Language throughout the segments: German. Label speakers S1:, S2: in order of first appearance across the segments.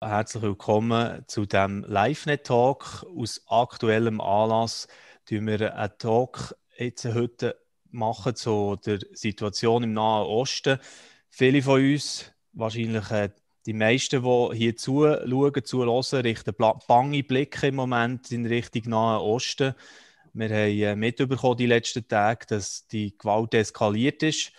S1: Herzlich willkommen zu dem LiveNet-Talk. Aus aktuellem Anlass tun wir einen Talk jetzt heute machen zu der Situation im Nahen Osten. Viele von uns, wahrscheinlich äh, die meisten, die hier zuschauen, zuhören, richten bange Blicke im Moment in Richtung Nahen Osten. Wir haben äh, mitbekommen die letzten Tage, dass die Gewalt eskaliert ist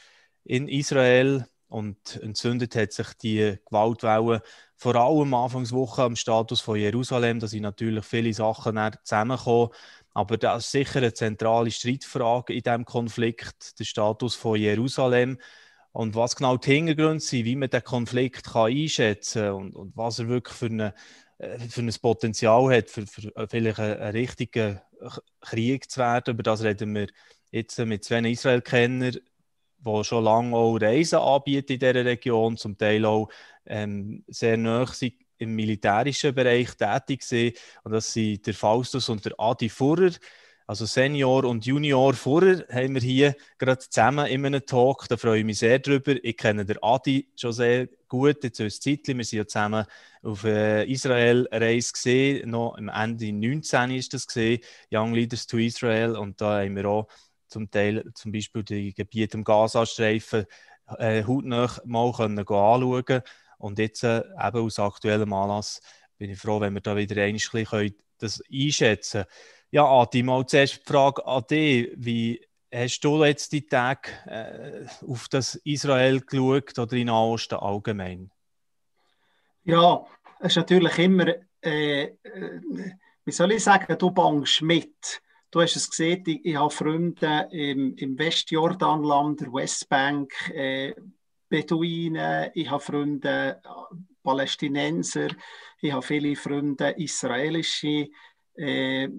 S1: in Israel und entzündet hat sich die Gewaltwelle vor allem Anfangswoche am Status von Jerusalem. Da sind natürlich viele Sachen zusammengekommen. Aber das ist sicher eine zentrale Streitfrage in diesem Konflikt, der Status von Jerusalem. Und was genau die Hintergründe sind, wie man den Konflikt kann einschätzen kann und, und was er wirklich für, eine, äh, für ein Potenzial hat, für, für vielleicht einen, einen richtigen Krieg zu werden. Über das reden wir jetzt mit zwei Israel-Kennern, die schon lange auch Reisen anbieten in dieser Region, zum Teil auch ähm, sehr sind im militärischen Bereich tätig sind. Und das sind der Faustus und der Adi Furrer. Also Senior und Junior Furrer haben wir hier gerade zusammen in einem Talk. Da freue ich mich sehr drüber. Ich kenne den Adi schon sehr gut, jetzt ein Zeitchen. Wir sind ja zusammen auf äh, Israel-Reise gesehen. Noch am Ende 19 ist das gesehen. Young Leaders to Israel. Und da haben wir auch zum Teil zum Beispiel die Gebiete im Gazastreifen äh, hautnah mal können anschauen Und jetzt äh, eben aus aktuellem Anlass bin ich froh, wenn wir da wieder ein bisschen das einschätzen können. Ja, Adi, mal zuerst die Frage an dich. Wie hast du jetzt die Tage äh, auf das Israel geschaut oder in Osten allgemein?
S2: Ja, es ist natürlich immer, äh, äh, wie soll ich sagen, du bangst mit. Du hast es gesehen, ich, ich habe Freunde im, im Westjordanland, der Westbank, äh, Beduinen, ich habe Freunde äh, Palästinenser, ich habe viele Freunde israelische äh,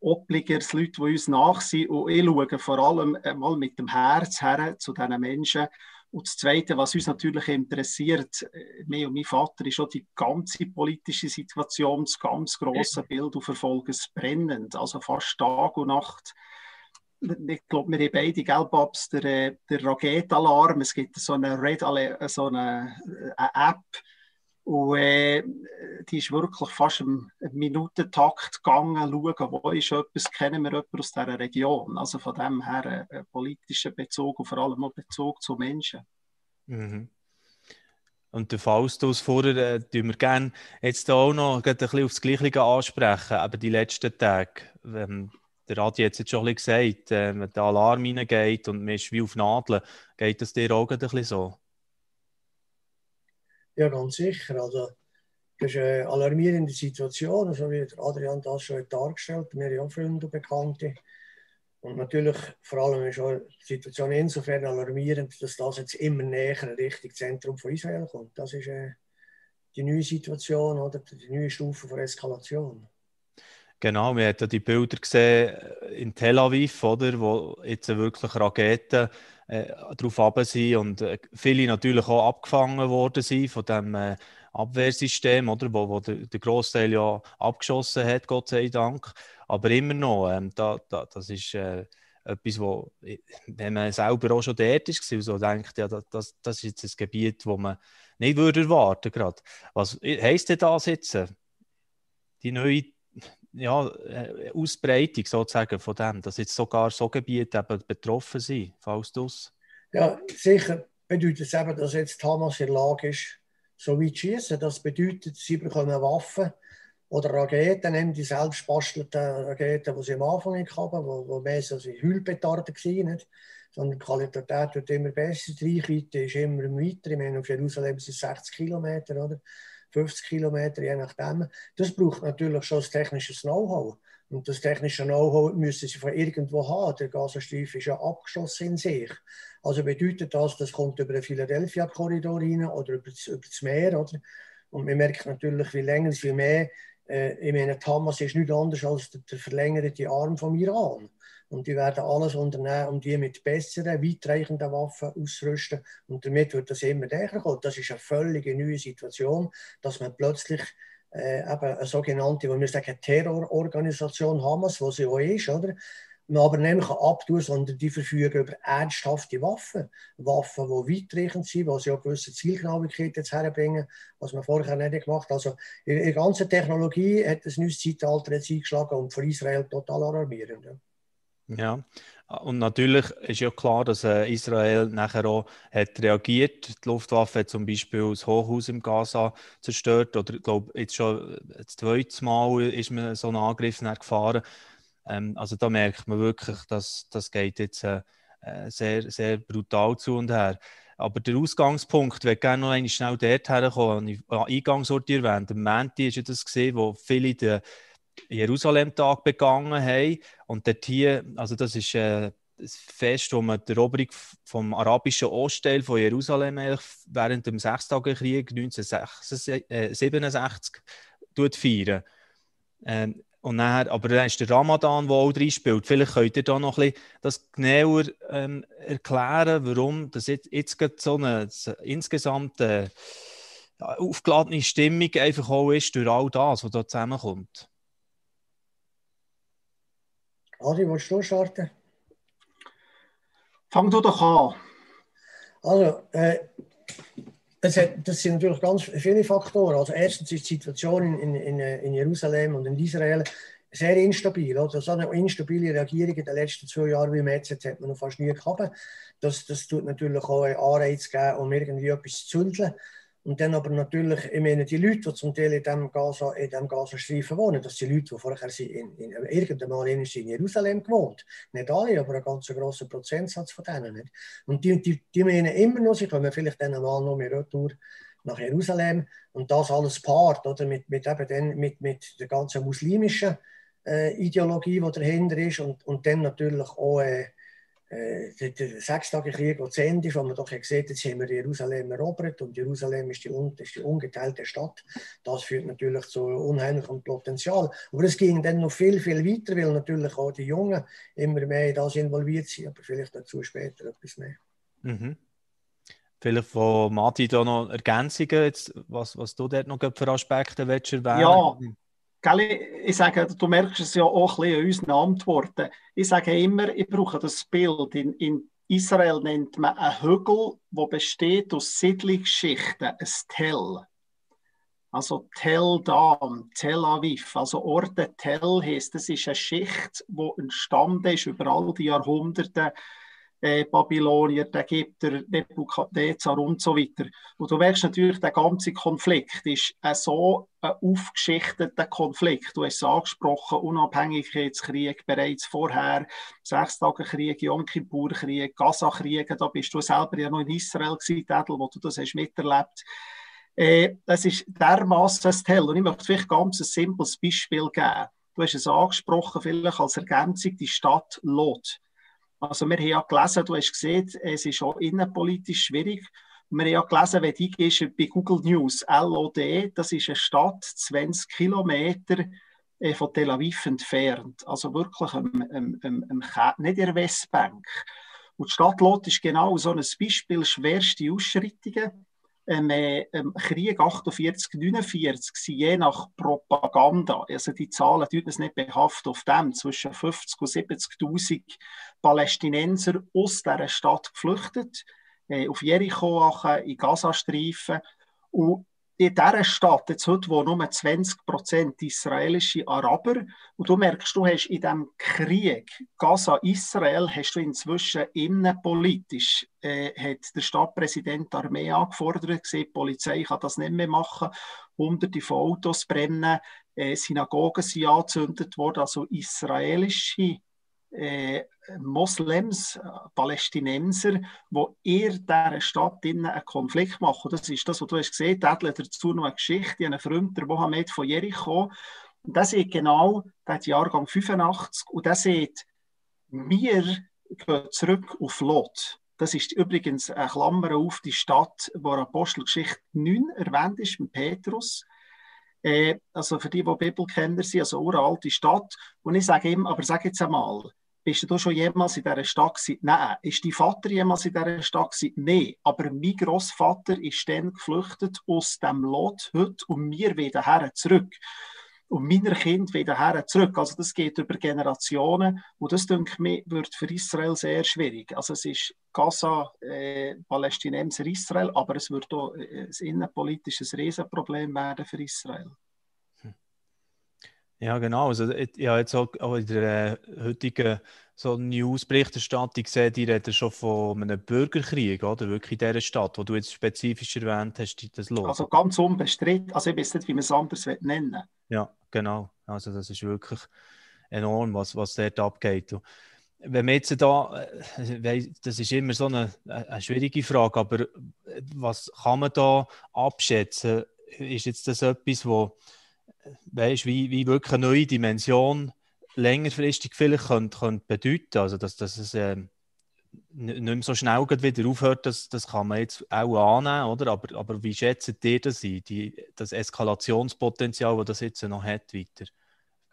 S2: Obliger, Leute, die uns nach sind. Und ich schaue vor allem mal mit dem Herz her zu diesen Menschen und das Zweite, was uns natürlich interessiert, äh, mich und mein Vater, ist auch die ganze politische Situation, das ganz große Bild und verfolgen es brennend. Also fast Tag und Nacht. Ich glaube, wir haben beide Gelbabs, der, äh, der Raketalarm. Es gibt so eine, Red, so eine, eine App, und äh, die ist wirklich fast im, Minutentakt gegangen, schauen, wo ist etwas, kennen wir jemanden aus dieser Region. Also von dem her ein, äh, ein politischer Bezug und vor allem auch Bezug zu Menschen.
S1: Mhm. Und der Faustus vorher, äh, tun wir gerne jetzt auch noch ein bisschen aufs Gleiche ansprechen, aber die letzten Tage. Ähm, der Adi hat jetzt schon ein bisschen gesagt, äh, wenn der Alarm reingeht und man ist wie auf Nadeln, geht das dir auch ein bisschen so?
S3: Ja, ganz sicher. Also, das ist eine alarmierende Situation, so wie Adrian das schon dargestellt hat. Wir haben auch Freunde und Bekannte. Und natürlich, vor allem ist auch die Situation insofern alarmierend, dass das jetzt immer näher Richtung Zentrum von Israel kommt. Das ist äh, die neue Situation oder die neue Stufe von Eskalation.
S1: Genau, wir haben die Bilder gesehen in Tel Aviv, oder, wo jetzt wirklich Raketen äh, drauf sind und äh, viele natürlich auch abgefangen worden sind von dem äh, Abwehrsystem, oder, wo, wo der, der Großteil ja abgeschossen hat, Gott sei Dank. Aber immer noch, ähm, da, da, das ist äh, etwas, wo, wenn man selber auch schon dort ist, so denkt, ja, das, das ist jetzt ein Gebiet, wo man nicht würde erwarten würde. Was heisst denn das jetzt? Die neue ja, äh, Ausbreitung sozusagen von dem, dass jetzt sogar so Gebiete eben betroffen sind, Faustus?
S3: Ja, sicher bedeutet es eben, dass jetzt Hamas in der Lage ist, so zu schießen. Das bedeutet, sie bekommen Waffen oder Raketen, nehmen die selbst bastelten Raketen, die sie am Anfang hatten, wo, wo mehr so Hüllpetarden waren. Sondern die Qualität wird immer besser, die Reichweite ist immer weiter. Ich meine, auf Jerusalem sind es 60 Kilometer, oder? 50 Kilometer, je nachdem. Das braucht natürlich schon ein technisches Know-how. Und das technische Know-how müssen sie von irgendwo haben. Der Gazastreifen ist ja abgeschlossen in sich. Also bedeutet das, das kommt über den Philadelphia-Korridor rein oder über das, über das Meer. Oder? Und man merkt natürlich, wie länger, wie mehr. Äh, ich meine, Hamas ist nichts anderes als der, der verlängerte Arm vom Iran. Und die werden alles unternehmen, um die mit besseren, weitreichenden Waffen auszurüsten. Und damit wird das immer näher kommen. Das ist eine völlig neue Situation, dass man plötzlich äh, eben eine sogenannte, wenn wir sagen, Terrororganisation Hamas, wo sie auch ist, oder? Man aber nämlich abtun sondern die verfügen über ernsthafte Waffen. Waffen, die weitreichend sind, die sie auch gewisse Zielgenauigkeit jetzt herbringen, was man vorher nicht gemacht hat. Also in der ganzen Technologie hat das neues Zeitalter jetzt eingeschlagen und für Israel total alarmierend.
S1: Ja, und natürlich ist ja klar, dass äh, Israel nachher auch hat reagiert. Die Luftwaffe hat zum Beispiel das Hochhaus im Gaza zerstört. Oder ich glaube, jetzt schon das zweite Mal ist man so einen Angriff gefahren. Ähm, also da merkt man wirklich, dass das geht jetzt äh, äh, sehr, sehr brutal zu und her. Aber der Ausgangspunkt, wenn gerne noch einmal schnell dort herkommen, ich eingangs erwähnt. Am Montag ist ja das gesehen, wo viele den Jerusalem-Tag begangen haben. Und dort hier, also das ist äh, das Fest, wo man die Eroberung vom arabischen Ostteil von Jerusalem während dem Sechstagekrieg 1967 äh, feiern. Ähm, und dann, aber dann ist der Ramadan, der auch drin spielt. Vielleicht könnt ihr da noch ein bisschen das genauer ähm, erklären, warum das jetzt, jetzt so eine insgesamt äh, aufgeladene Stimmung einfach auch ist durch all das, was da zusammenkommt.
S3: Adi, willst du starten?
S2: Fang du doch an.
S3: Also, äh, das, hat, das, sind natürlich ganz viele Faktoren. Also erstens ist die Situation in, in, in Jerusalem und in Israel sehr instabil. Also so eine instabile Regierung in den letzten zwei Jahren wie jetzt hat man noch fast nie gehabt. Das, das tut natürlich auch einen Anreiz geben, um irgendwie etwas zu zündeln. Und dann aber natürlich, ich meine, die Leute, die zum Teil in diesem Gaza, in dem Gazastreifen wohnen, das sind Leute, die vorher in, in, irgendwann mal in Jerusalem gewohnt Nicht alle, aber ein ganz grosser Prozentsatz von denen. Nicht? Und die, die, die meinen immer noch, sie kommen vielleicht dann mal noch mehr Retour nach Jerusalem und das alles paart oder, mit, mit, eben dann, mit, mit der ganzen muslimischen äh, Ideologie, die dahinter ist und, und dann natürlich auch äh, äh, der, der Sechstagekrieg, der zu Ende ist, wo man doch gesehen hat, jetzt haben wir Jerusalem erobert und Jerusalem ist die, ist die ungeteilte Stadt. Das führt natürlich zu unheimlichem Potenzial. Aber es ging dann noch viel, viel weiter, weil natürlich auch die Jungen immer mehr in das involviert sind, aber vielleicht dazu später etwas mehr.
S1: Mhm. Vielleicht von Mati da noch Ergänzungen, jetzt, was, was du dort noch für Aspekte willst erwähnen
S2: Ja, ich sage, du merkst es ja auch ein bisschen in unseren Antworten. Ich sage immer, ich brauche das Bild. In, in Israel nennt man einen Hügel, der besteht aus Siedlungsschichten, ein Tell. Also Tel Dam, Tel Aviv, also Orte Tel heißt, das ist eine Schicht, die entstanden ist über all die Jahrhunderte äh, Babylonier, der Ägypter, Nebukadnezar und so weiter. Und du merkst natürlich, der ganze Konflikt ist ein so ein aufgeschichteter Konflikt. Du hast es angesprochen, Unabhängigkeitskrieg bereits vorher, Sechstagekrieg, Yom Kippur-Krieg, Gaza-Krieg, da bist du selber ja noch in Israel gewesen, Edel, wo du das hast miterlebt. Äh, das ist dermaßen ein. Und ich möchte vielleicht ganz ein simples Beispiel geben. Du hast es angesprochen, vielleicht als Ergänzung, die Stadt Lot. Also wir haben ja gelesen, du hast gesehen, es ist auch innenpolitisch schwierig. Wir haben ja gelesen, wenn du gehst bei Google News, LOD, das ist eine Stadt 20 Kilometer äh, von Tel Aviv entfernt. Also wirklich am, am, am, nicht in der Westbank. Und die Stadt Lot ist genau so ein Beispiel, schwerste Ausschreitungen ähm, ähm, Krieg 48, 49 sind je nach Propaganda, also die Zahlen tun es nicht behaftet auf dem, zwischen 50 und 70.000 Palästinenser aus dieser Stadt geflüchtet, äh, auf Jericho, in Gazastreifen. Und in dieser Stadt, jetzt heute, wo nur 20% israelische Araber, und du merkst, du hast in diesem Krieg Gaza-Israel, hast du inzwischen innenpolitisch, äh, hat der Stadtpräsident die Armee angefordert, gesehen, die Polizei kann das nicht mehr machen, hunderte von Autos brennen, äh, Synagogen sind angezündet worden, also israelische äh, Moslems, äh, Palästinenser, die in dieser Stadt einen Konflikt machen. Das ist das, was du hast gesehen hast. dazu noch eine Geschichte, einen Freund, der Mohammed von Jericho. Der sieht genau, der hat Jahrgang 85, und der sieht, wir gehen zurück auf Lot. Das ist übrigens eine Klammer auf die Stadt, wo Apostelgeschichte 9 erwähnt ist, mit Petrus. Äh, also für die, die Bibelkenner sind, also uralte Stadt. Und ich sage ihm, aber sag jetzt einmal, bist du schon jemals in dieser Stadt gewesen? Nein. Ist dein Vater jemals in dieser Stadt gewesen? Nein. Aber mein Großvater ist dann geflüchtet aus dem Lot heute und wir wieder her zurück. und meine Kinder wieder her zurück. Also das geht über Generationen und das, denke ich, wird für Israel sehr schwierig. Also es ist Gaza, äh, Palästinenser, Israel, aber es wird auch äh, ein innenpolitisches Riesenproblem werden für Israel.
S1: Ja, genau. Also, ich habe jetzt auch in der äh, heutigen so News-Berichterstattung gesehen, die reden schon von einem Bürgerkrieg, oder? Wirklich in dieser Stadt, wo du jetzt spezifisch erwähnt hast, das los.
S2: Also ganz unbestritten. Also ich weiß nicht, wie man es anders nennen will.
S1: Ja, genau. Also das ist wirklich enorm, was, was dort abgeht. Und wenn wir jetzt da, äh, das ist immer so eine, eine schwierige Frage, aber was kann man da abschätzen? Ist jetzt das etwas, wo weißt, wie, wie wirklich eine neue Dimension längerfristig vielleicht könnte, könnte bedeuten. Also, dass, dass es äh, nicht mehr so schnell wieder aufhört, das, das kann man jetzt auch annehmen, oder? Aber, aber wie schätzt ihr das ein, die, das Eskalationspotenzial, das das jetzt noch hat, weiter?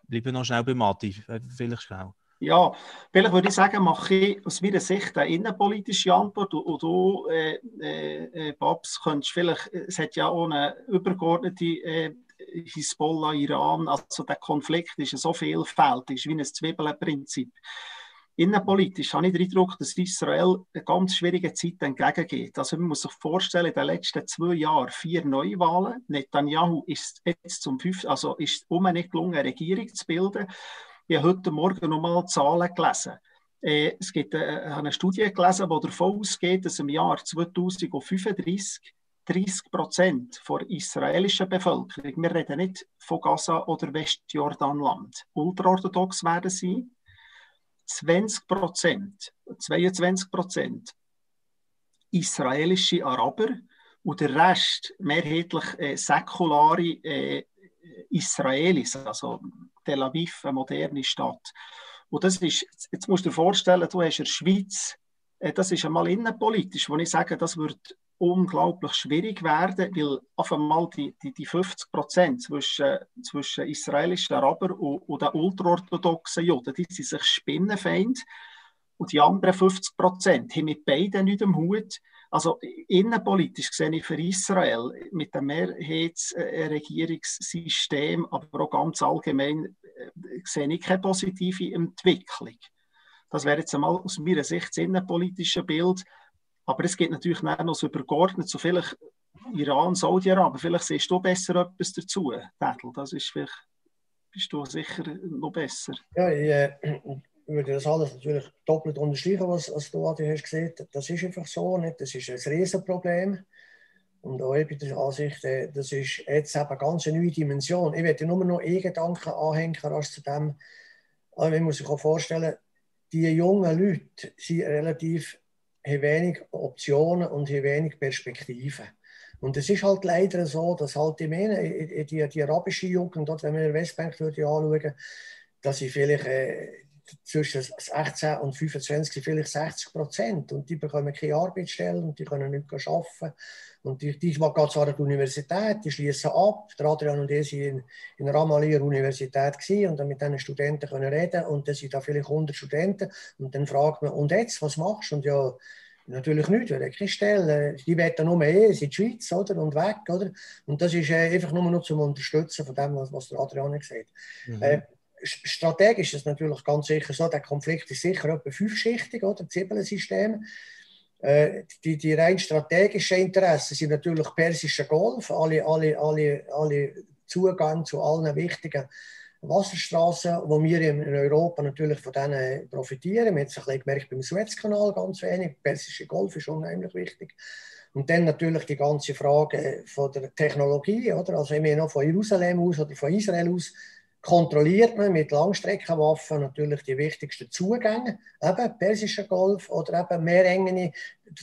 S1: Bleiben noch schnell bei Mati, vielleicht schnell.
S2: Ja, vielleicht würde ich sagen, mache ich aus meiner Sicht eine innenpolitische Antwort und, du, äh, äh, Babs, könntest vielleicht, es hat ja auch eine übergeordnete äh, Hisbollah, Iran, also der Konflikt ist so vielfältig, ist wie ein Zwiebelprinzip. Innenpolitisch habe ich den Eindruck, dass Israel eine ganz schwierige Zeit entgegengeht. Also man muss sich vorstellen, in den letzten zwei Jahren vier Neuwahlen. Netanyahu ist jetzt zum fünften, also ist um nicht gelungen, eine Regierung zu bilden. Ich habe heute Morgen nochmal Zahlen gelesen. Äh, es gibt eine Studie gelesen, die davon ausgeht, dass im Jahr 2035 30 Prozent der israelischen Bevölkerung, wir reden nicht von Gaza oder Westjordanland, ultraorthodox werden sein. 20 Prozent, 22 Prozent israelische Araber und der Rest mehrheitlich äh, säkulare äh, Israelis, also Tel Aviv, eine moderne Stadt. Und das ist, jetzt musst du dir vorstellen, du hast in der Schweiz, äh, das ist einmal innenpolitisch, wo ich sage, das wird unglaublich schwierig werden, weil auf einmal die, die, die 50 Prozent zwischen, zwischen israelischen Arabern und, und den ultraorthodoxen Juden, die sind sich Spinnenfeind und die anderen 50 Prozent haben mit beiden nicht im Hut. Also innenpolitisch sehe ich für Israel mit dem Mehrheitsregierungssystem, aber auch ganz allgemein äh, sehe ich keine positive Entwicklung. Das wäre jetzt einmal aus meiner Sicht das innenpolitische Bild. Aber es gibt natürlich noch so übergeordnet, so vielleicht Iran, Saudi-Arabien, vielleicht siehst du besser etwas dazu, Tätl. Das ist vielleicht, bist du sicher noch besser.
S3: Ja, ich äh, würde das alles natürlich doppelt unterstreichen, was, was du Adi hast gesehen. Das ist einfach so, nicht? das ist ein Riesenproblem. Und auch bin der Ansicht, äh, das ist jetzt eben eine ganz neue Dimension. Ich werde nur noch einen Gedanken anhängen als zu dem, aber man muss sich vorstellen, die jungen Leute sind relativ haben wenig Optionen und haben wenig Perspektiven. Und es ist halt leider so, dass halt die, meine, die, die arabische Jugend, dort, wenn man den Westbank anschauen, dass sie vielleicht äh, zwischen 18 und 25 vielleicht 60 Prozent und die bekommen keine Arbeitsstelle und die können nicht arbeiten. Und die, die gehen zwar an die Universität, die schließen ab. Der Adrian und ich waren in, in Ramallah Universität und dann mit diesen Studenten können reden und dann sind da vielleicht 100 Studenten und dann fragt man, und jetzt, was machst du? Und ja, natürlich nicht, weil keine Stelle. Die werden nur eh in die Schweiz oder, und weg. Oder? Und das ist äh, einfach nur noch zum Unterstützen von dem, was, was der Adrian gesagt hat. Mhm. Äh, strategisch ist es natürlich ganz sicher so, der Konflikt ist sicher etwa fünfschichtig, oder? Zwiebelsystem. Äh, die, die rein strategischen Interessen sind natürlich Persischer Golf, alle, alle, alle, alle Zugang zu allen wichtigen Wasserstraßen, wo wir in Europa natürlich von denen profitieren. Wir haben es ein bisschen gemerkt beim Suezkanal ganz wenig. Der Persische Golf ist unheimlich wichtig. Und dann natürlich die ganze Frage von der Technologie, oder? Also ich meine, von Jerusalem aus oder von Israel aus kontrolliert man mit Langstreckenwaffen natürlich die wichtigsten Zugänge, eben Persischer Golf oder eben Meerengene.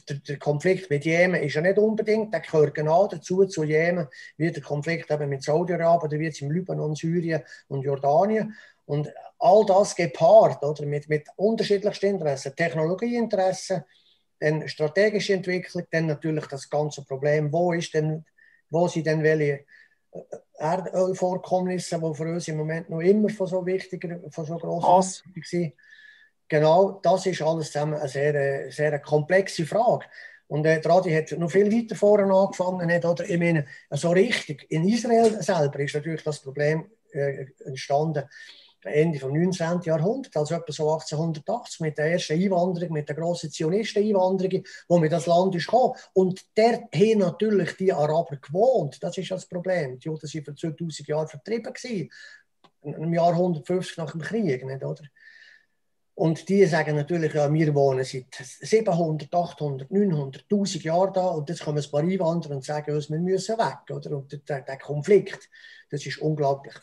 S3: Der, der, Konflikt mit Jemen ist ja nicht unbedingt, der gehört genau dazu zu Jemen, wie der Konflikt eben mit Saudi-Arabien wie es im Libanon, Syrien und Jordanien. Und all das gepaart oder, mit, mit unterschiedlichsten Interessen, Technologieinteressen, dann strategische Entwicklung, dann natürlich das ganze Problem, wo ist denn, wo sind denn welche Erdölvorkommnisse, die für uns im Moment noch immer von so wichtiger, von so grosser sind. Genau, das ist alles zusammen eine sehr, sehr komplexe Frage. Und äh, Radi hat noch viel weiter vorne angefangen. Hat, oder? Ich meine, so richtig, in Israel selber ist natürlich das Problem äh, entstanden Ende des 19. Jahrhunderts, also etwa so 1880 mit der ersten Einwanderung, mit der grossen Zionisten-Einwanderung, wo mit das Land ist gekommen. Und der haben natürlich die Araber gewohnt. Das ist das Problem. Die Juden waren für 2000 Jahre vertrieben gewesen. Im Jahr 150 nach dem Krieg, nicht, oder? Und die sagen natürlich, ja, wir wohnen seit 700, 800, 900, 1000 Jahren da und jetzt kommen ein paar Einwanderer und sagen uns, wir müssen weg. Oder? Und der, der Konflikt, das ist unglaublich.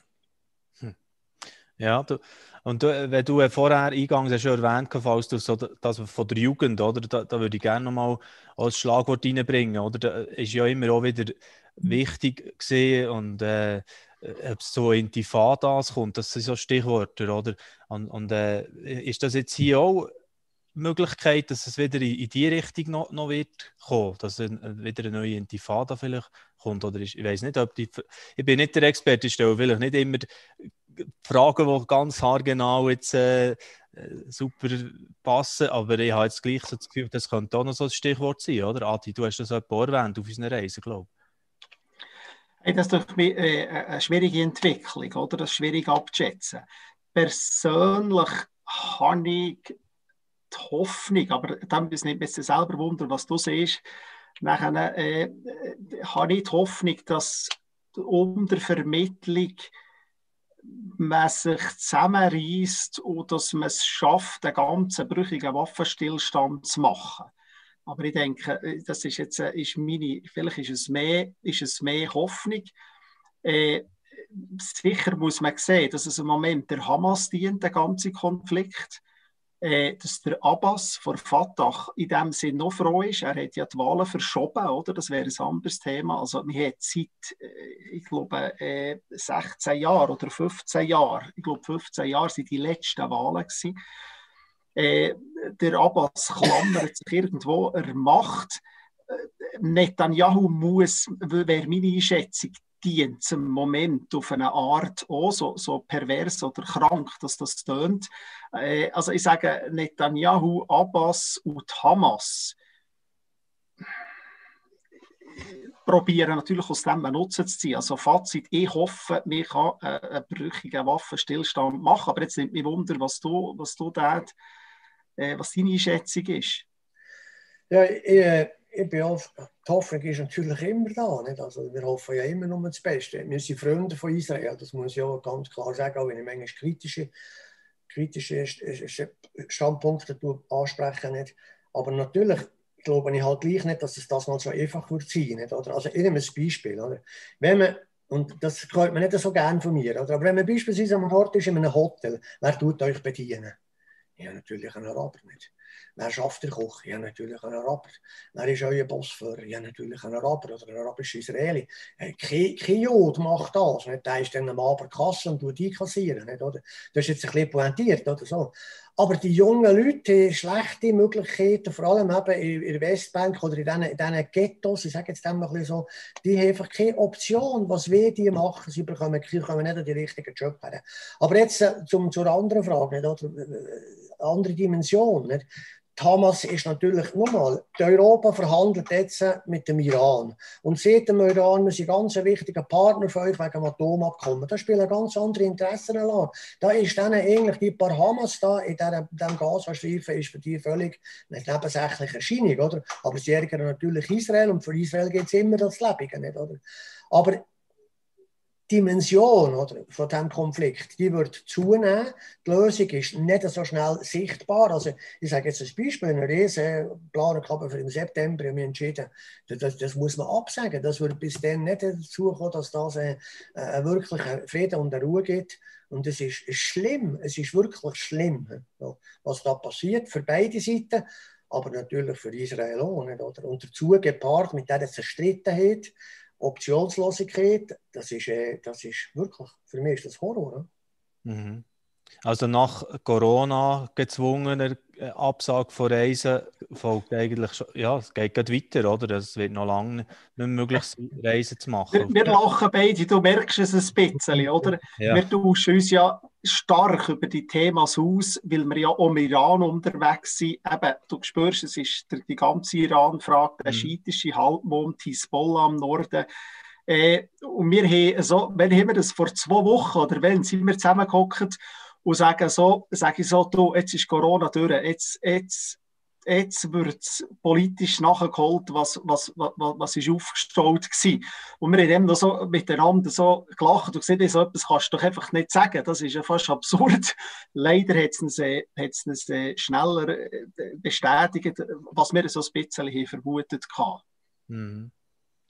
S1: Ja, du, und du, wenn du vorher eingangs hast schon erwähnt falls du so das von der Jugend, oder, da, da würde ich gerne nochmal als Schlagwort reinbringen. Oder? Da ist ja immer auch wieder wichtig gesehen und äh, ob es so Intifadas kommt, das sind so Stichworte, oder? Und, und äh, ist das jetzt hier auch Möglichkeit, dass es wieder in, in die Richtung noch, noch wird kommen, dass wieder eine neue Intifada vielleicht kommt? Oder ist, ich weiß nicht, ob die, ich bin nicht der Experte, ich stelle vielleicht nicht immer Fragen, die ganz haargenau jetzt äh, äh, super passen, aber ich habe jetzt gleich so das Gefühl, das könnte auch noch so ein Stichwort sein, oder? Adi, du hast das auch erwähnt auf unserer Reise, glaube ich.
S2: Hey, das ist doch äh, eine schwierige Entwicklung, oder? Das ist schwierig abzuschätzen. Persönlich habe ich die Hoffnung, aber dann müssen nicht bisschen selber wundern, was du siehst. Nachher äh, äh, habe ich die Hoffnung, dass unter Vermittlung man sich zusammenreißt und dass man es schafft, einen ganzen brüchigen Waffenstillstand zu machen. Aber ich denke, das ist jetzt äh, ist meine, vielleicht ist es mehr, ist es mehr Hoffnung. Äh, sicher muss man sehen, dass es im Moment der Hamas dient, der ganze Konflikt äh, dass der Abbas vor Fatah in dem Sinn noch froh ist. Er hat ja die Wahlen verschoben, oder? Das wäre ein anderes Thema. Also, wir haben seit, äh, ich glaube, äh, 16 Jahren oder 15 Jahren, ich glaube, 15 Jahre sind die letzten Wahlen gewesen. Äh, der Abbas klammert sich irgendwo er Macht. Äh, Netanyahu muss, wäre meine Einschätzung, dient zum Moment auf eine Art auch so, so pervers oder krank, dass das tönt. Äh, also ich sage Netanyahu, Abbas und Hamas probieren natürlich aus dem einen Nutzen zu ziehen. Also Fazit, ich hoffe, wir können äh, einen brüchigen Waffenstillstand machen, aber jetzt nimmt mich Wunder, was du, was du dort, äh, was deine Einschätzung ist.
S3: Ja, ich, äh, ich bin auch, die Hoffnung ist natürlich immer da. Nicht? Also wir hoffen ja immer nur das Beste. Wir sind Freunde von Israel, das muss ich auch ganz klar sagen, auch wenn ich manchmal kritische, kritische Standpunkte anspreche. Nicht? Aber natürlich glaube ich halt gleich nicht, dass es das mal so einfach wird sein wird. Also ich nehme ein Beispiel. Oder? Wenn man und das hört man nicht so gerne von mir. Oder? Aber wenn man beispielsweise am Ort ist in einem Hotel, wer tut euch bedienen? Ja, natürlich ein Araber nicht. Wer schafft der Koch? Ja, natürlich ein Araber. Wer ist euer Bossführer? Ja, natürlich ein Araber oder ein arabischer Israeli. Äh, kein, kein Jod macht das. Nicht? Der ist dann am Abend Kasse und einkassieren. Nicht, oder? Das ist jetzt ein bisschen pointiert oder so. Aber die jungen Leute haben schlechte Möglichkeiten, vor allem eben in der Westbank oder in diesen, Ghettos, ich sage jetzt einmal so, die haben einfach keine Option, was wir die machen. Sie bekommen, sie kommen nicht die richtigen Job. Aber jetzt äh, zum, zur anderen Frage, nicht, oder, äh, andere Dimension. Nicht? Hamas ist natürlich, nochmal, Europa verhandelt jetzt mit dem Iran. Und sieht dem Iran, wir sind ganz ein wichtiger Partner für euch wegen dem Atomabkommen. Da spielen ganz andere Interessen an. Da ist dann eigentlich die paar Hamas da in diesem Gazastreifen ist für die völlig eine nebensächliche Erscheinung, oder? Aber sie ärgern natürlich Israel und für Israel geht es immer das Lebige, nicht, oder? Aber Dimension oder, von diesem Konflikt, die wird zunehmen. Die Lösung ist nicht so schnell sichtbar. Also, ich sage jetzt ein Beispiel, eine riesen Planung für im September haben wir entschieden, das, das, muss man absagen. Das wird bis dann nicht dazu kommen, dass das äh, äh, wirklich Frieden und Ruhe gibt. Und es ist, schlimm, es ist wirklich schlimm, was da passiert für beide Seiten, aber natürlich für Israel auch. Nicht, oder? Und dazu gepaart mit dieser Zerstrittenheit, Optionslosigkeit, das ist, äh, das ist wirklich, für mich ist das Horror.
S1: Mhm. Also nach Corona gezwungener äh, Absage von Reisen folgt eigentlich schon, ja, es geht gerade weiter, oder? Es wird noch lange nicht möglich sein, Reisen zu machen.
S2: Wir, wir lachen beide, du merkst es ein bisschen, oder? Ja. Wir tauschen uns ja stark über die Themas aus, weil wir ja um Iran unterwegs sind. Eben, du spürst, es ist die ganze Iran-Frage, der mhm. schiitische Halbmond, Hisbollah am Norden, Äh, und wir haben so, wenn haben wir das vor zwei Wochen oder wenn sind wir zusammengekommen und sagen so, sage ich so, du, jetzt ist Corona durch, jetzt, jetzt jetzt wird politisch nachgeholt, was, was, was, was ist aufgestaut war. Und wir haben dann so miteinander so gelacht und gesagt, so etwas kannst du doch einfach nicht sagen. Das ist ja fast absurd. Leider hat es uns, äh, schneller äh, bestätigt, was wir so ein bisschen vermutet haben. Mhm.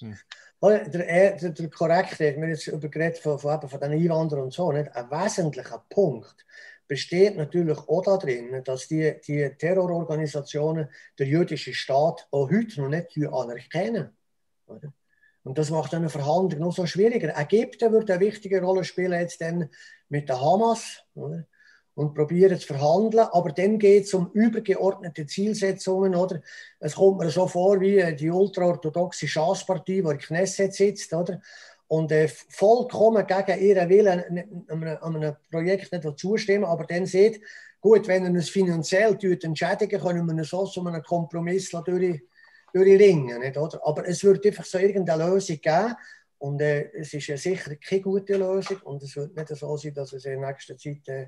S3: Mhm. Der, der, der korrekte, wir haben jetzt über von, von, von den Einwanderern und so, nicht? ein wesentlicher Punkt besteht natürlich auch darin, dass die, die Terrororganisationen der jüdische Staat auch heute noch nicht anerkennen. Oder? Und das macht eine Verhandlung noch so schwieriger. Ägypten wird eine wichtige Rolle spielen jetzt dann mit der Hamas oder? Und probieren zu verhandeln. Aber dann geht es um übergeordnete Zielsetzungen. Oder? Es kommt mir so vor wie die ultraorthodoxe Schafspartie, die in Knesset sitzt. Oder? und äh, vollkommen gegen ihren Willen einem, einem Projekt nicht zustimmen, aber dann sieht, gut, wenn er es finanziell entschädigen können wir so zu einem Kompromiss durch, durchringen. Nicht? Aber es wird einfach so irgendeine Lösung geben und äh, es ist ja sicher keine gute Lösung und es wird nicht so sein, dass es in nächster Zeit äh,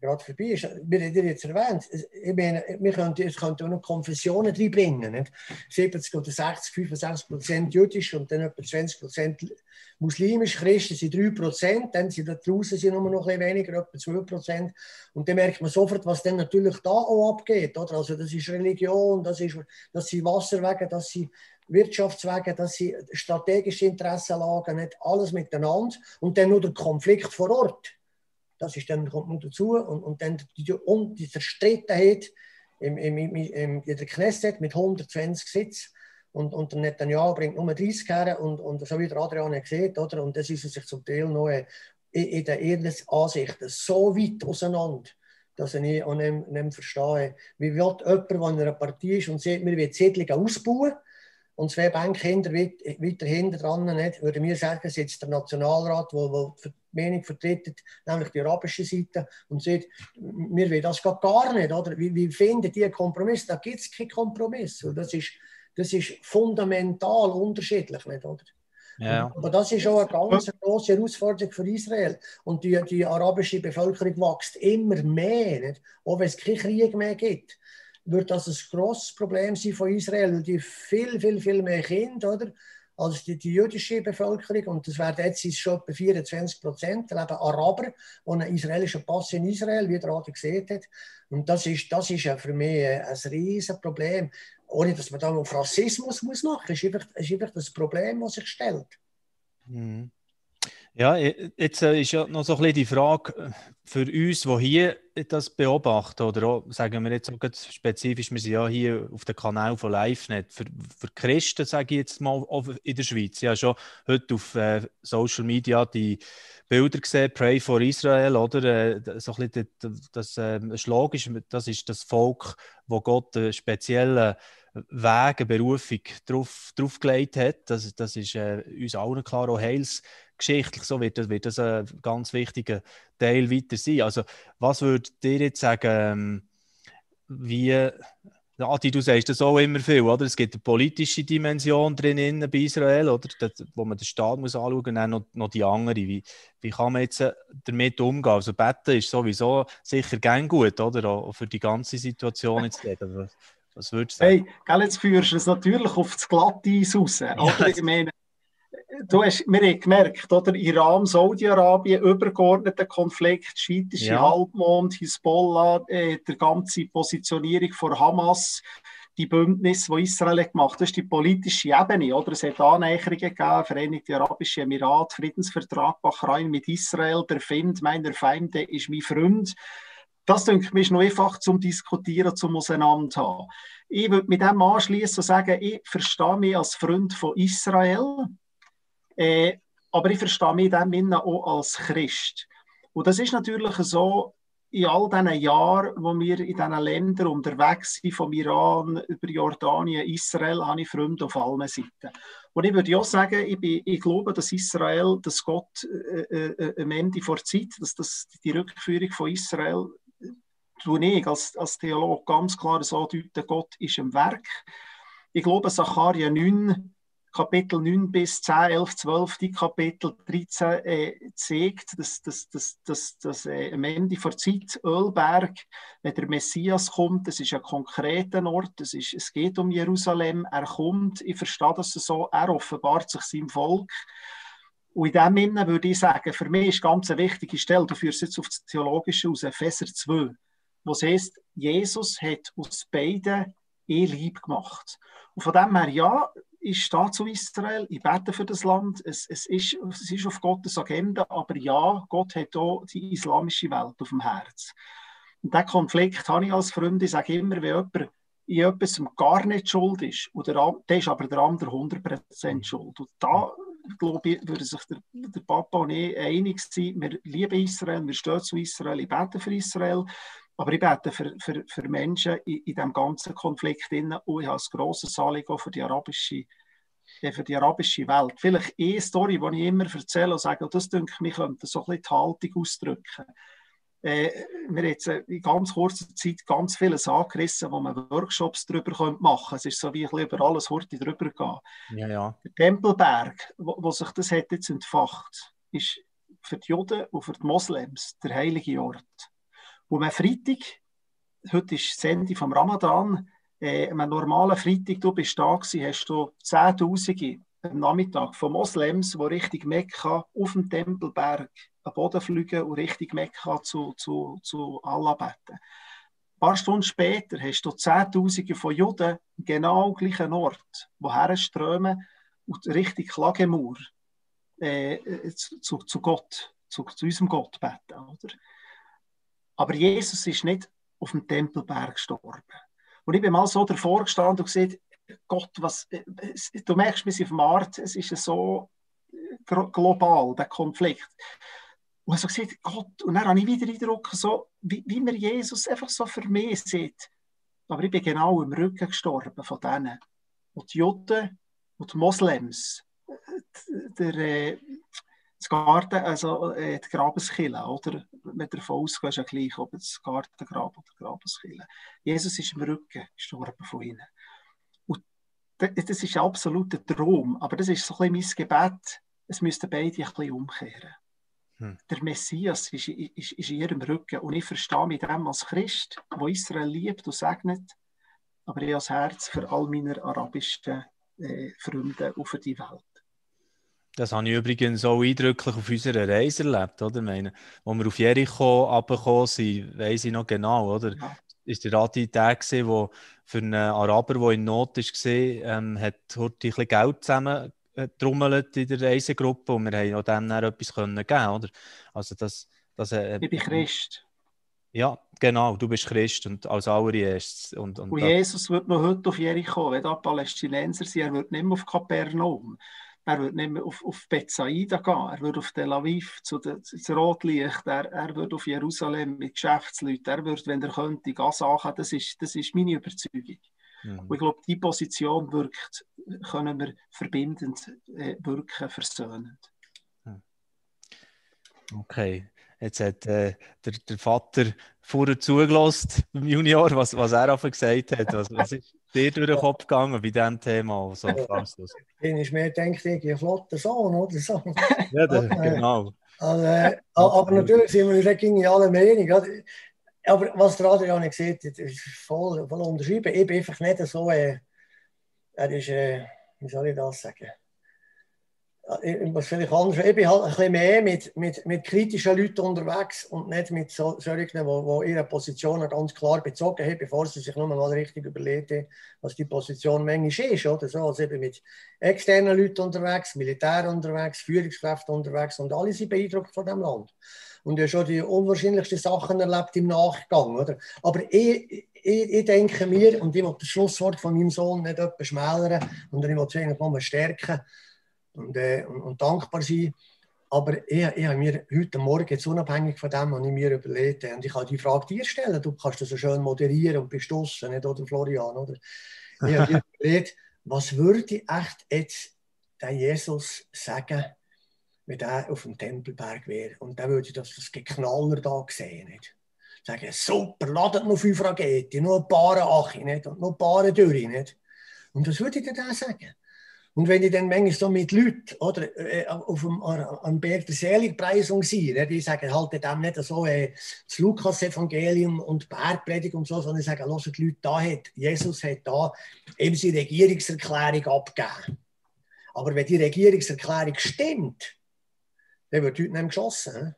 S3: gerade vorbei ist. Wir haben jetzt erwähnt, ich meine, wir könnten, es könnte auch noch Konfessionen reinbringen. Nicht? 70 oder 60, 65 Prozent jüdisch und dann etwa 20 Prozent muslimisch. Christen sind 3 Prozent, dann sind da draußen sind noch ein bisschen weniger, etwa 2 Prozent. Und dann merkt man sofort, was dann natürlich da auch abgeht. Oder? Also das ist Religion, das, ist, das sind Wasserwege, das sind Wirtschaftswege, das sind strategische Interessenlagen, nicht alles miteinander. Und dann nur der Konflikt vor Ort das ist dann, kommt noch dazu. Und, und dann die, und die Zerstrittenheit im, im, im, im, in der Knesset mit 120 Sitzen. Und, und der Netanyahu bringt nur 30 her und, und so wie der Adrian sieht, oder? und das ist sich zum Teil noch in, in den ihren Ansichten so weit auseinander, dass ich nicht, nicht verstehe. Wie will jemand, der in einer Partie ist und sieht, wir wollen Siedlungen ausbauen, und zwei Bänke hinter, weiter hinten dran, nicht, würde mir sagen, sitzt der Nationalrat, der die Meinung vertritt, nämlich die arabische Seite, und sagt, wir wollen das gar nicht. Oder? Wie, wie finden die einen Kompromiss? Da gibt es keinen Kompromiss. Das ist, das ist fundamental unterschiedlich. Nicht, oder? Ja. Aber das ist auch eine ganz große Herausforderung für Israel. Und die, die arabische Bevölkerung wächst immer mehr, nicht? auch wenn es keinen Krieg mehr gibt wird das ein grosses Problem sein von Israel, weil die viel, viel, viel mehr Kinder, oder? als die, die, jüdische Bevölkerung. Und das werden jetzt schon etwa 24 Prozent, leben Araber, die einen israelischen Pass in Israel, wie der gerade gesehen hat. Und das ist, das ist für mich ein riesiges Problem. Ohne dass man da auf Rassismus machen muss. Ist einfach, ist einfach das Problem, das sich stellt.
S1: Mhm. Ja, jetzt äh, ist ja noch so ein bisschen die Frage äh, für uns, die hier das beobachten, oder auch, sagen wir jetzt auch spezifisch, wir sind ja hier auf dem Kanal von LiveNet, für, für Christen, sage ich jetzt mal, in der Schweiz. Habe schon heute auf äh, Social Media die Bilder gesehen, Pray for Israel, oder? Äh, so ein bisschen das, das, äh, ist logisch, das ist das Volk, wo Gott einen speziellen Weg, eine Berufung drauf, draufgelegt hat. Das, das ist äh, uns allen klar, auch Heils geschichtlich so wird das, wird das ein ganz wichtiger Teil weiter sein. Also, was würdet ihr jetzt sagen, ähm, wie, Adi, du sagst das auch immer viel, oder? Es gibt eine politische Dimension drin bei Israel, oder? Das, wo man den Staat muss anschauen muss, und dann noch, noch die andere. Wie, wie kann man jetzt äh, damit umgehen? Also, Betten ist sowieso sicher gern gut, oder? Auch für die ganze Situation jetzt. Was, was würdest du sagen?
S2: Hey, jetzt führst du es natürlich auf das Glatteis raus. Ja, ich meine, du hast, wir haben gemerkt, oder? Iran, Saudi-Arabien, übergeordneter Konflikt, schweitische ja. Halbmond, Hisbollah, äh, der ganze Positionierung von Hamas, die Bündnis, die Israel gemacht hat, das ist die politische Ebene. Oder? Es hat Annäherungen gegeben, Vereinigte Arabische Emirate, Friedensvertrag Bahrain mit Israel, der Find meiner Feinde ist mein Freund. Das denke ich, ist noch einfach zum Diskutieren, zum Auseinanderhaben. Ich würde mit dem anschließen und sagen, ich verstehe mich als Freund von Israel. Äh, aber ich verstehe mich dem Sinne auch als Christ. Und das ist natürlich so, in all diesen Jahren, wo wir in diesen Ländern unterwegs sind, vom Iran über Jordanien, Israel, habe ich Freunde auf allen Seiten. Und ich würde auch sagen, ich, bin, ich glaube, dass Israel, dass Gott äh, äh, äh am Ende vor Zeit, dass das, die Rückführung von Israel, tue ich als, als Theologe ganz klar so deuten, Gott ist im Werk. Ich glaube, Sacharja 9 Kapitel 9 bis 10, 11, 12, die Kapitel 13 äh, zeigt, dass, dass, dass, dass, dass äh, am Ende der Zeit Ölberg, wenn der Messias kommt, das ist ein konkreter Ort, das ist, es geht um Jerusalem, er kommt, ich verstehe das so, er offenbart sich seinem Volk. Und in dem Sinne würde ich sagen, für mich ist ganz eine wichtige Stelle, du führst jetzt auf das Theologische aus Epheser 2, wo es heißt, Jesus hat aus beiden eh lieb gemacht. Und von dem her, ja, ich stehe zu Israel, ich bete für das Land, es, es, ist, es ist auf Gottes Agenda, aber ja, Gott hat auch die islamische Welt auf dem Herz. Und diesen Konflikt habe ich als Freund, ich sage immer, wenn jemand in etwas gar nicht schuld ist, oder der ist aber der andere 100% schuld. Und da, glaube ich, würde sich der, der Papa und ich einig sein, wir lieben Israel, wir stehen zu Israel, ich bete für Israel, aber ich bete für, für, für Menschen in, in diesem ganzen Konflikt drin und ich habe ein grosses Anliegen für die arabische äh, für die arabische Welt. Vielleicht eine Story, die ich immer erzähle und sage, das denke ich, wir könnten so ein bisschen die Haltung ausdrücken. Äh, wir haben jetzt äh, in ganz kurzer Zeit ganz vieles angerissen, wo man Workshops darüber machen könnte. Es ist so wie ein bisschen über alles heute drüber gehen.
S1: Ja, ja.
S2: Der Tempelberg, wo, wo sich das hat jetzt entfacht, ist für die Juden und für die Moslems der heilige Ort. Und am Freitag, heute ist das Ende vom Ramadan, äh, am normalen Freitag, du bist da gewesen, hast du Zehntausende am Nachmittag von Moslems, die Richtung Mekka auf dem Tempelberg am Boden fliegen und Richtung Mekka zu, zu, zu Allah beten. Ein paar Stunden später hast du Zehntausende von Juden genau am gleichen Ort, woher strömen und Richtung Klagemur äh, zu, zu Gott, zu, zu unserem Gott beten. Oder? Aber Jesus ist nicht auf dem Tempelberg gestorben. Und ich bin mal so davor gestanden und gesagt, Gott, was, du merkst, wir sind auf dem Markt, es ist so global, der Konflikt. Und ich so gesagt, Gott, und dann habe ich wieder Eindruck, so, wie, wie mir Jesus einfach so für mich sieht. Aber ich bin genau im Rücken gestorben von denen. Und die Juden und die Moslems, der, äh, das Garten, also äh, die Grabeskille, oder? Mit der Faust ist ja gleich, ob es Gartengrab oder Grabeskille. Jesus ist im Rücken gestorben von ihnen. Und das, das ist absolut ein Traum, aber das ist so ein bisschen mein Gebet, es müssten beide ein bisschen umkehren. Hm. Der Messias ist, ist, ist in ihrem Rücken und ich verstehe mit dem als Christ, wo Israel liebt und segnet, aber ich habe das Herz für all meine arabischen äh, Freunde und für die Welt.
S1: Das habe ich übrigens so eindrücklich auf unserer Reise erlebt, oder? meine, wo wir auf Jericho abgekommen sind, weiss ich noch genau, oder? Ja. Ist der Adi der gewesen, wo für einen Araber, der in Not war, ähm, hat heute ein bisschen Geld zusammen getrommelt in der Reisegruppe und wir haben auch dem dann etwas können geben, oder? Also das, das,
S2: äh, ich bin Christ.
S1: Ja, genau, du bist Christ und als allererstes. Und,
S2: und, und Jesus wird noch heute auf Jericho, wenn da Palästinenser sind, er wird nicht mehr auf Kapernaum. Er würde nicht mehr auf, auf Bethsaida gehen, er würde auf Tel Aviv zu de, ins Rotlicht, er, er würde auf Jerusalem mit Geschäftsleuten, er würde, wenn er könnte, Gaza Das ist, das ist meine Überzeugung. Mhm. Und ich glaube, die Position wirkt, können wir verbindend äh, wirken, versöhnend.
S1: Okay. Jetzt hat äh, der, der Vater vorher zugelassen beim Junior, was, was er auch gesagt hat. Was, was ist dir durch den Kopf gegangen bei diesem Thema? So
S3: Dann ist mir gedacht, ich ein flotter Sohn oder so.
S1: ja, genau.
S3: Also, äh, aber natürlich sind wir uns in alle Meinung. Aber was der Adrian gesagt hat, ist voll, voll unterschrieben. Ich bin einfach nicht so, äh, er ist, äh, wie soll ich das sagen? Was vielleicht anders. Ich bin halt ein bisschen mehr mit, mit, mit kritischen Leuten unterwegs und nicht mit so, solchen, die, ihre Positionen ganz klar bezogen haben, bevor sie sich nur mal richtig überlegen, was die Position manchmal ist. Oder so. Also bin mit externen Leuten unterwegs, Militär unterwegs, Führungskräfte unterwegs und alle sind beeindruckt von dem Land. Und ich habe schon die unwahrscheinlichsten Sachen erlebt im Nachgang. Oder? Aber ich, ich, ich denke mir, und ich will das Schlusswort von meinem Sohn nicht etwas schmälern, und ich will es eigentlich nochmal stärken, und, äh, und, und, dankbar sein. Aber ich, ich habe mir heute Morgen, jetzt unabhängig von dem, was ich mir überlegt habe, und ich kann die Frage dir stellen, du kannst das so schön moderieren und bist draussen, nicht, oder Florian, oder? Ich habe mir überlegt, was würde echt jetzt der Jesus sagen, wenn er auf dem Tempelberg wäre? Und dann würde ich das, das Geknaller da sehen, nicht? Sagen, super, ladet noch fünf Raketen, nur ein paar Achi, nicht? Und noch ein paar durch, nicht? Und was würde ich denn da sagen? Und wenn ich dann manchmal so mit Leuten oder, äh, auf dem, am Berg der Seligpreisung sehe, ne, die sagen halt dem nicht so äh, das Lukas-Evangelium und Bergpredigt und so, sondern sagen, hört die Leute, da hat, Jesus hat da eben seine Regierungserklärung abgegeben. Aber wenn die Regierungserklärung stimmt, dann wird heute nicht geschossen.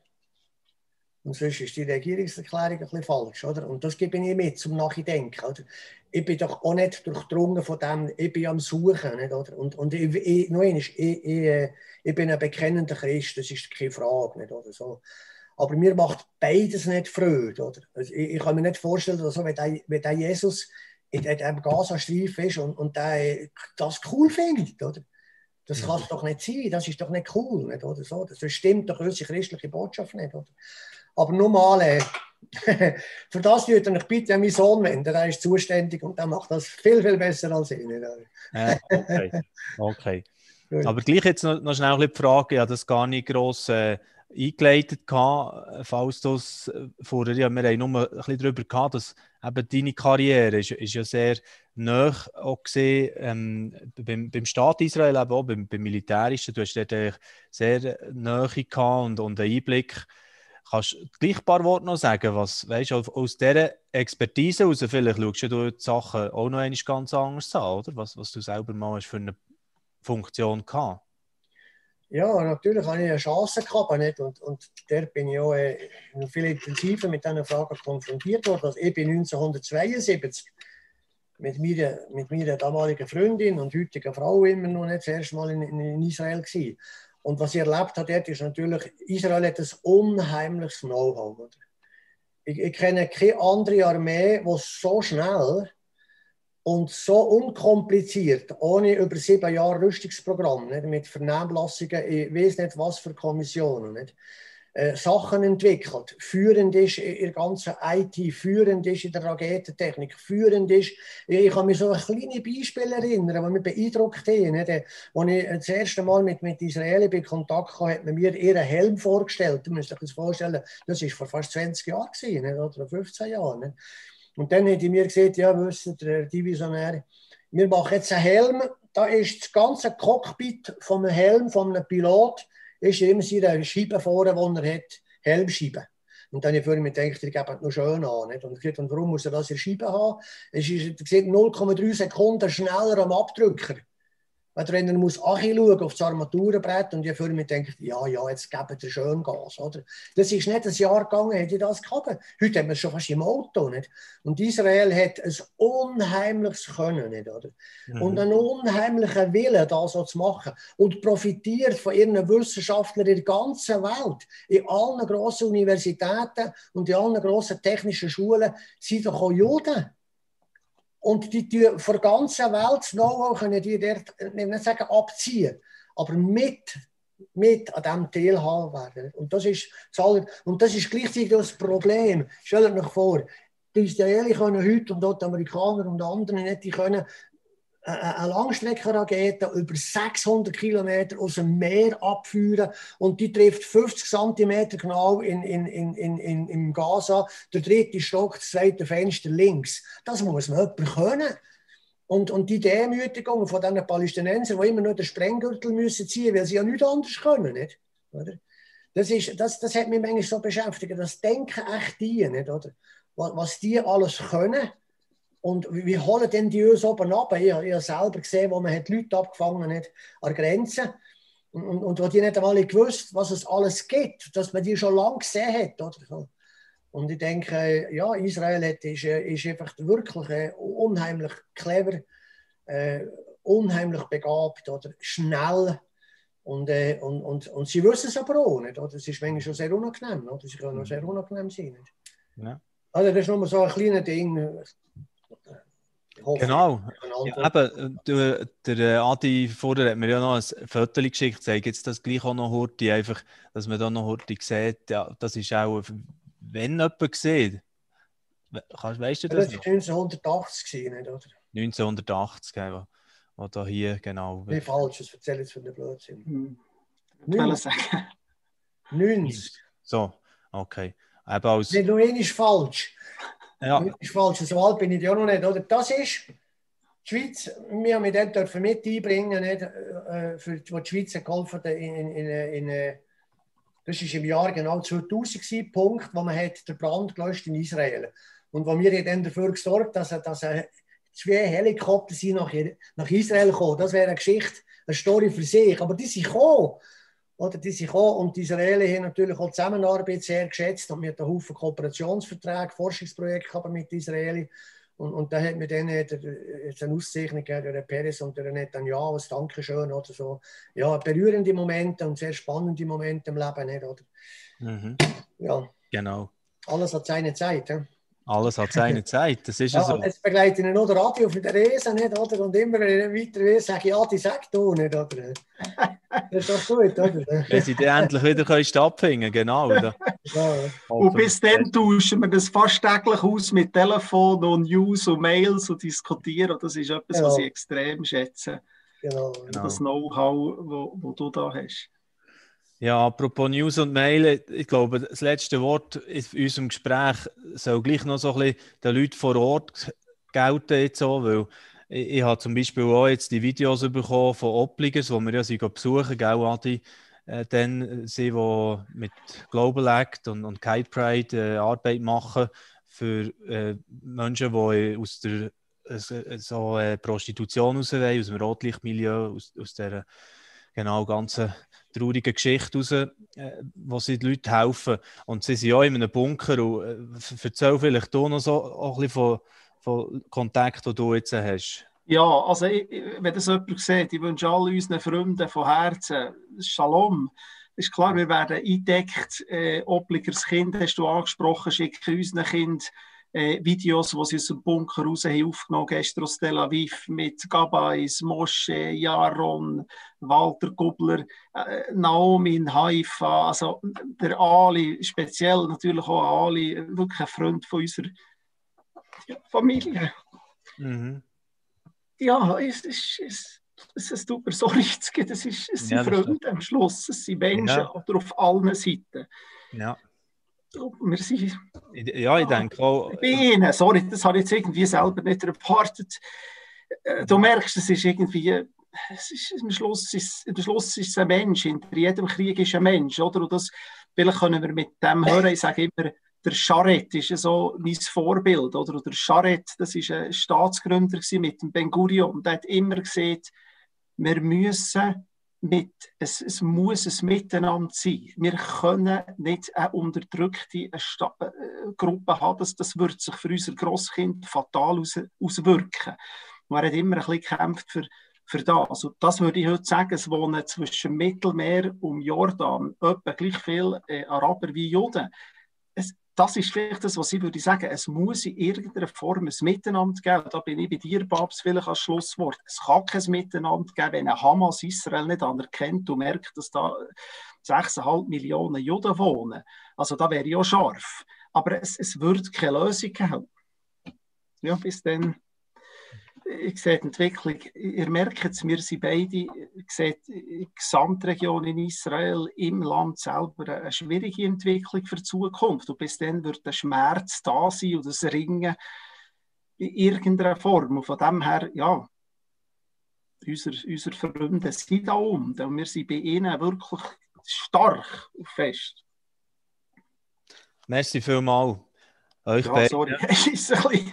S3: Und sonst ist die Regierungserklärung ein bisschen falsch. Oder? Und das gebe ich mit zum Nachdenken. Oder? Ich bin doch auch nicht durchdrungen von dem, ich bin am Suchen. Nicht, oder? Und, und ich, ich, noch einmal, ich, ich, äh, ich bin ein bekennender Christ, das ist keine Frage. Nicht, oder? So. Aber mir macht beides nicht Freude. Oder? Also ich, ich kann mir nicht vorstellen, dass so, wenn, der, wenn der Jesus in diesem Gazastreifen ist und, und der das cool findet. Oder? Das kann es doch nicht sein, das ist doch nicht cool. Nicht, oder? So, das stimmt doch unsere christliche Botschaft nicht. Oder? Aber nur mal, äh, für das würde ich bitte an meinen Sohn wenden, der ist zuständig und der macht das viel, viel besser als ich.
S1: Äh, okay, okay. Aber gleich jetzt noch, noch schnell die Frage, ich habe das gar nicht gross äh, eingeleitet, gehabt, falls du es vorher, ja, wir haben nur ein bisschen darüber gehabt, dass eben deine Karriere ist, ist ja sehr nah auch gesehen, ähm, beim, beim Staat Israel, aber auch beim, beim Militärischen, du hast dort sehr nahe gehabt und, und einen Einblick Kannst du gleich ein paar Worte noch sagen, was, weißt aus dieser Expertise heraus, vielleicht schaust du die Sachen auch noch einmal ganz anders an, oder? Was, was du selber mal hast für eine Funktion gehabt?
S3: Ja, natürlich habe ich eine Chance gehabt nicht? Und, und dort bin ich auch äh, viel intensiver mit diesen Fragen konfrontiert worden. Also ich bin 1972 mit meiner, mit meiner damaligen Freundin und heutigen Frau immer noch nicht das erste Mal in, in Israel gewesen. Und was ich erlebt habe dort, ist natürlich, Israel hat ein unheimliches Know-how. Ich, ich, kenne keine andere Armee, die so schnell und so unkompliziert, ohne über sieben Jahre Rüstungsprogramm, nicht, mit Vernehmlassungen, ich weiß nicht was für Kommissionen, nicht, äh, Sachen entwickelt, führend ist in der ganzen IT, führend ist in der Raketentechnik, führend ist, ich kann mich so ein kleines Beispiel erinnern, das mich beeindruckt hat. Als ich das erste Mal mit, mit Israel in Kontakt hatte, hat man mir ihren Helm vorgestellt. Du musst dir das vorstellen, das war vor fast 20 Jahren nicht? oder 15 Jahren. Nicht? Und dann hat ich mir gesagt, ja, wisst der Divisionär, wir machen jetzt einen Helm, da ist das ganze Cockpit vom Helm einem Pilot ist immer seine Scheibe vorne, die er hat, Helmscheibe. Und dann habe ich mir gedacht, ich gebe nur schön an. Nicht? Und ich gesagt, und warum muss er das in der Scheibe haben? Es ist 0,3 Sekunden schneller am Abdrücker. Wenn er muss schauen auf das Armaturenbrett und ich für mich denke, ja, ja, jetzt geben wir schön Gas. Oder? Das ist nicht ein Jahr gegangen, hätte ich das gehabt. Heute haben wir es schon fast im Auto. Nicht? Und Israel hat ein unheimliches Können. Nicht, oder? Mhm. Und einen unheimlichen Willen, das so zu machen. Und profitiert von ihren Wissenschaftlern in der ganzen Welt. In allen grossen Universitäten und in allen grossen technischen Schulen sind doch auch Juden. Und die von der ganzen Welt das Know-how können die dort, nicht sagen abziehen, aber mit, mit an diesem teilhaben werden. Und das ist, und das ist gleichzeitig das Problem. Stellt euch vor, die Israelis können heute und dort die Amerikaner und andere nicht, die können eine Langstreckenrakete über 600 Kilometer aus dem Meer abführen und die trifft 50 cm genau in, in, in, in, in Gaza, der dritte Stock, das zweite Fenster links. Das muss man jemand können. Und, und die Demütigung von diesen Palästinensern, die immer nur den Sprenggürtel müssen ziehen, weil sie ja nichts anderes können. Nicht? Oder? Das, ist, das, das hat mich manchmal so beschäftigt. Das Denken echt die, nicht? Oder? Was die alles können und wie holen denn die uns oben ab? Ich, ich habe selber gesehen, wo man hat Leute abgefangen hat an der Grenze. Und, und, und wo die nicht einmal gewusst, was es alles gibt, dass man die schon lange gesehen hat. Oder. Und ich denke, ja, Israel hat, ist, ist einfach wirklich äh, unheimlich clever, äh, unheimlich begabt oder schnell. Und, äh, und, und, und sie wissen es aber auch nicht. Oder? Es ist manchmal schon sehr unangenehm. Oder? Sie können auch sehr unangenehm sein. Nicht? Ja. Also das ist nur so ein kleines Ding.
S1: Genau. Ja, eben, du, der Adi vorher hat mir ja noch ein Foto geschickt, zeige jetzt das gleich auch noch heute, einfach, dass man da noch heute sieht, ja, das ist auch, wenn jemand sieht, weißt du das?
S3: Das war 1980, gewesen, nicht, oder?
S1: 1980, ja, da hier, genau.
S3: Wie falsch, das erzähle ich jetzt von der Blödsinn.
S2: Hm. Ich will sagen.
S3: 90.
S1: So, okay. Eben als...
S3: Nicht nur ist falsch.
S1: Ja.
S3: Ist falsch, so alt bin ich ja noch nicht. Oder? Das ist die Schweiz, wir haben dem dürfen mit einbringen, nicht, äh, für die, die Schweiz geholfen in, in, in, in äh, das war im Jahr genau 2000 gewesen, Punkt, wo man hat den Brand gelöscht in Israel. Und wo wir dann dafür gesorgt dass, dass zwei Helikopter sind nach, nach Israel kommen. Das wäre eine Geschichte, eine Story für sich. Aber die sind gekommen. Oder die sind gekommen und die Israelis haben natürlich auch die Zusammenarbeit sehr geschätzt und wir hatten einen Haufen Kooperationsverträge, Forschungsprojekte mit Israelis. Und, und da hat mir dann äh, eine Auszeichnung gegeben, der Perez und der Netanyahu, ein Dankeschön oder so. Ja, berührende Momente und sehr spannende Momente im Leben, nicht, oder?
S1: Mhm.
S3: Ja.
S1: Genau.
S3: Alles hat seine Zeit. Ja?
S1: Alles hat seine Zeit, das ist ja, so.
S3: Es begleitet ihn noch der Radio für den Resen, nicht, oder? Und immer, wenn ich weiter will, sage ich, Adi, sag du nicht, oder? Das ist doch gut, oder?
S1: Wenn sie dann endlich wieder stattfinden genau. Oder?
S2: Ja. Und bis dann tauschen wir das fast täglich aus mit Telefon und News und Mails und diskutieren. Das ist etwas, ja. was ich extrem schätze. Genau. Das Know-how, das du da hast.
S1: Ja, apropos News und Mail, ich glaube, das letzte Wort in unserem Gespräch soll gleich noch so ein bisschen den Leuten vor Ort gelten, jetzt auch, weil ich, ich habe zum Beispiel auch jetzt die Videos bekommen von Obligers, wo wir ja sie besuchen, gell, Adi? Äh, dann sie, die mit Global Act und, und Kite Pride äh, Arbeit machen für äh, Menschen, die aus der äh, so, äh, Prostitution raus wollen, aus dem Rotlichtmilieu, aus, aus der genau ganzen traurigen Geschichte raus, äh, wo sie die Leute helfen. Und sie sind ja in einem Bunker. Und, äh, erzähl vielleicht du noch so auch ein bisschen von, von Kontakt, den du jetzt hast.
S2: Ja, also ich, wenn das jemand sieht, ich wünsche all unseren Freunden von Herzen Shalom. Ist klar, wir werden eingedeckt. Äh, Obligers Kind hast du angesprochen, schicken unseren Kindern äh, Videos, die sie aus dem Bunker raus haben aufgenommen gestern aus Tel Aviv mit Gabais, Moshe, Jaron, Walter Gubler, äh, Naomi in Haifa, also der Ali, speziell natürlich auch Ali, wirklich ein Freund von unserer Familie. Mhm. Ja, es ist. Es, es, es tut mir so nichts, es, ist, es sind ja, Freunde am Schluss, es sind Menschen ja. oder auf allen Seiten.
S1: Ja.
S2: Wir sind,
S1: ja, ich denke auch.
S2: Bei Ihnen, sorry, das habe ich jetzt irgendwie selber nicht erwartet. Äh, du merkst, es ist irgendwie, es ist, am, Schluss ist, am Schluss ist es ein Mensch, hinter jedem Krieg ist ein Mensch, oder? Und das, vielleicht können wir mit dem hören, ich sage immer, der Charette ist so mein Vorbild, oder? Der Charette, das ist ein Staatsgründer mit dem Ben Gurion, der hat immer gesagt, wir müssen mit, es, es muss ein Miteinander sein. Wir können nicht eine unterdrückte eine äh, Gruppe haben, das, das wird sich für unser Grosskind fatal aus, auswirken. Er hat immer ein bisschen gekämpft für, für das. Also das würde ich heute sagen, es wohnen zwischen Mittelmeer und Jordan etwa gleich viele äh, Araber wie Juden. Es, das ist vielleicht das, was ich würde sagen, es muss in irgendeiner Form ein Miteinander geben. Da bin ich bei dir, Babs, vielleicht als Schlusswort. Es kann kein Miteinander geben, wenn ein Hamas Israel nicht anerkennt und merkt, dass da 6,5 Millionen Juden wohnen. Also da wäre auch scharf. Aber es, es wird keine Lösung geben. Ja, bis dann ich sehe die Entwicklung, ihr merkt es, wir sind beide, sehe die Gesamtregion in Israel, im Land selber, eine schwierige Entwicklung für die Zukunft. Und bis dann wird der Schmerz da sein und das Ringen in irgendeiner Form. Und von dem her, ja, unsere, unsere Freunde sind da um. Und wir sind bei ihnen wirklich stark und fest.
S1: Merci vielmals. Euch
S2: ja, sorry, es ist ein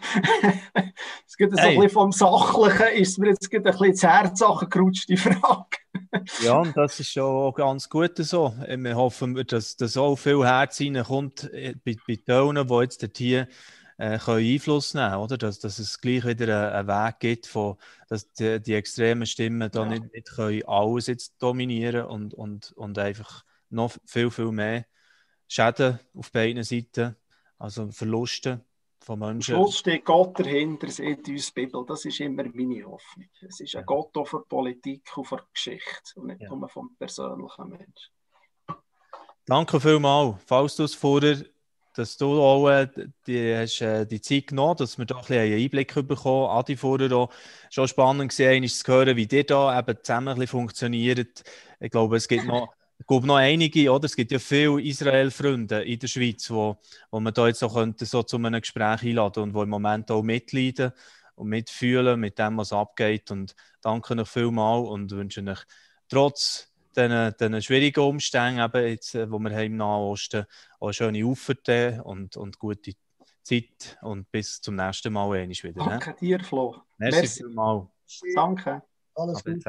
S2: bisschen, hey. vom Sachlichen, ist mir jetzt ein bisschen ins Herz gerutscht, die Frage.
S1: ja, und das ist schon ganz gut so. Wir hoffen, dass, dass auch viel Herz reinkommt äh, bei, bei Tönen, die jetzt hier äh, können Einfluss nehmen können, Dass, dass es gleich wieder einen Weg gibt, von, dass die, die extremen Stimmen da ja. nicht, nicht können alles jetzt dominieren und, und, und einfach noch viel, viel mehr Schäden auf beiden Seiten also Verluste von Menschen.
S2: Am Schluss steht Gott dahinter, sieht uns die Bibel. Das ist immer meine Hoffnung. Es ist ein Gott auch für Politik und für Geschichte und nicht ja. nur vom persönlichen Menschen.
S1: Danke vielmals. Es vorher, dass du auch äh, die, hast, äh, die Zeit genommen dass wir da ein einen Einblick bekommen Adi vorher auch schon spannend gesehen, ist zu hören, wie die da eben zusammen funktioniert. Ich glaube, es gibt noch ich glaube noch einige, oder? Es gibt ja viele Israel-Freunde in der Schweiz, wo, wo man da jetzt auch könnte, so zu einem Gespräch einladen und wo im Moment auch mitleiden und mitfühlen mit dem, was abgeht. Und danke euch vielmals und wünsche euch trotz diesen, diesen schwierigen Umständen, eben jetzt, äh, wo wir haben im Nahen Osten, auch eine schöne Auffahrt und, und gute Zeit und bis zum nächsten Mal wieder.
S2: Danke dir, Flo.
S1: Merci, Merci. vielmals.
S2: Danke.
S3: Alles gut.